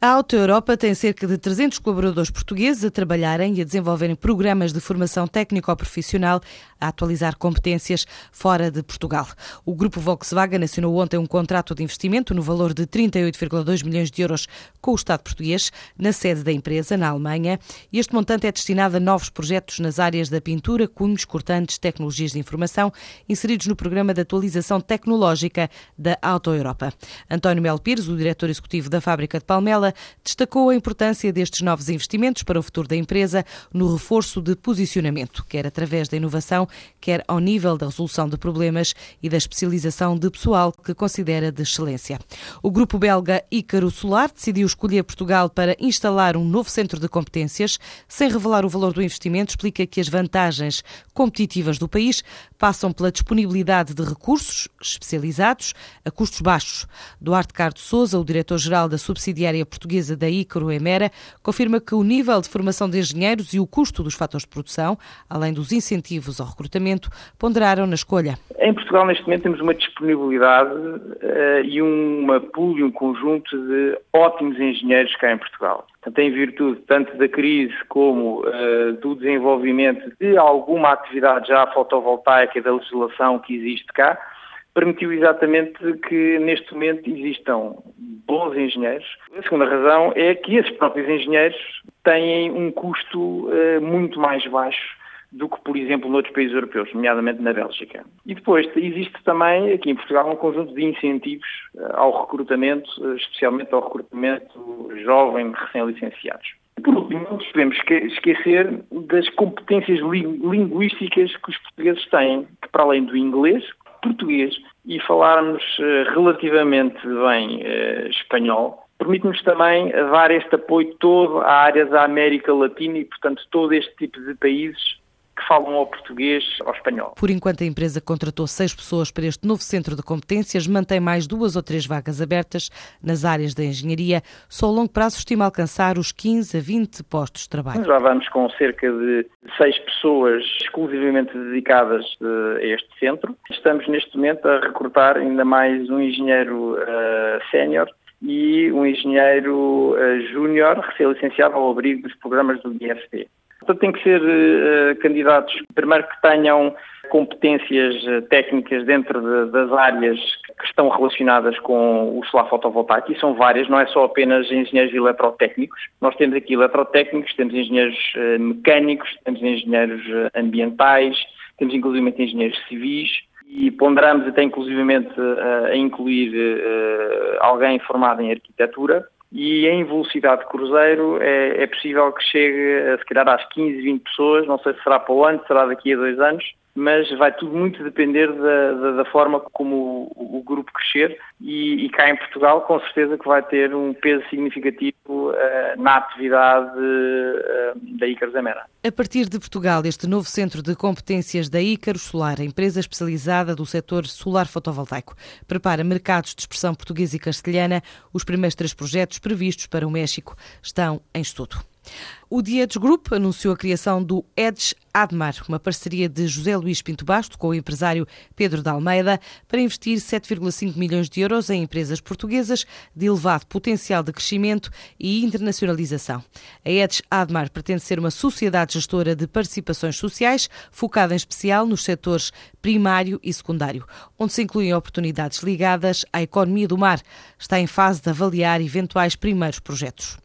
A Auto Europa tem cerca de 300 colaboradores portugueses a trabalharem e a desenvolverem programas de formação técnico-profissional a atualizar competências fora de Portugal. O grupo Volkswagen assinou ontem um contrato de investimento no valor de 38,2 milhões de euros com o Estado português na sede da empresa, na Alemanha. Este montante é destinado a novos projetos nas áreas da pintura, cunhos, cortantes, tecnologias de informação, inseridos no programa de atualização tecnológica da Auto Europa. António Melo Pires, o diretor executivo da fábrica de Palmela, destacou a importância destes novos investimentos para o futuro da empresa no reforço de posicionamento, quer através da inovação, quer ao nível da resolução de problemas e da especialização de pessoal que considera de excelência. O grupo belga Ícaro Solar decidiu escolher Portugal para instalar um novo centro de competências. Sem revelar o valor do investimento, explica que as vantagens competitivas do país passam pela disponibilidade de recursos especializados a custos baixos. Duarte Cardo Souza, o diretor-geral da subsidiária portuguesa da Icaro Emera, confirma que o nível de formação de engenheiros e o custo dos fatores de produção, além dos incentivos ao recrutamento, ponderaram na escolha. Em Portugal, neste momento, temos uma disponibilidade uh, e uma pool e um conjunto de ótimos engenheiros cá em Portugal. Portanto, em virtude tanto da crise como uh, do desenvolvimento de alguma atividade já fotovoltaica e da legislação que existe cá, permitiu exatamente que neste momento existam bons engenheiros. A segunda razão é que esses próprios engenheiros têm um custo uh, muito mais baixo do que, por exemplo, noutros países europeus, nomeadamente na Bélgica. E depois existe também aqui em Portugal um conjunto de incentivos uh, ao recrutamento, uh, especialmente ao recrutamento jovem recém-licenciados. Por último, não podemos esquecer das competências linguísticas que os portugueses têm, que para além do inglês, português e falarmos eh, relativamente bem eh, espanhol, permite-nos também dar este apoio todo à área da América Latina e, portanto, todo este tipo de países que falam ao português ou espanhol. Por enquanto, a empresa contratou seis pessoas para este novo centro de competências, mantém mais duas ou três vagas abertas nas áreas da engenharia. Só a longo prazo estima alcançar os 15 a 20 postos de trabalho. Já vamos com cerca de seis pessoas exclusivamente dedicadas eh, a este centro. Estamos neste momento a recrutar ainda mais um engenheiro uh, sénior e um engenheiro uh, júnior recém-licenciado ao abrigo dos programas do IFP. Portanto, tem que ser uh, candidatos, primeiro, que tenham competências uh, técnicas dentro de, das áreas que estão relacionadas com o solar fotovoltaico, e são várias, não é só apenas engenheiros eletrotécnicos. Nós temos aqui eletrotécnicos, temos engenheiros uh, mecânicos, temos engenheiros ambientais, temos inclusive engenheiros civis, e ponderamos até inclusivamente a incluir alguém formado em arquitetura, e em velocidade de cruzeiro é, é, possível que chegue a se calhar às 15, 20 pessoas, não sei se será para o ano, será daqui a dois anos, mas vai tudo muito depender da, da, da forma como o, o, grupo crescer e, e, cá em Portugal com certeza que vai ter um peso significativo uh, na atividade uh, da Icaros Amera. A partir de Portugal, este novo centro de competências da Ícaros Solar, empresa especializada do setor solar fotovoltaico, prepara mercados de expressão portuguesa e castelhana. Os primeiros três projetos previstos para o México estão em estudo. O Diedes Group anunciou a criação do Edge Admar, uma parceria de José Luís Pinto Basto com o empresário Pedro de Almeida para investir 7,5 milhões de euros em empresas portuguesas de elevado potencial de crescimento e internacionalização. A Edge Admar pretende ser uma sociedade gestora de participações sociais, focada em especial nos setores primário e secundário, onde se incluem oportunidades ligadas à economia do mar. Está em fase de avaliar eventuais primeiros projetos.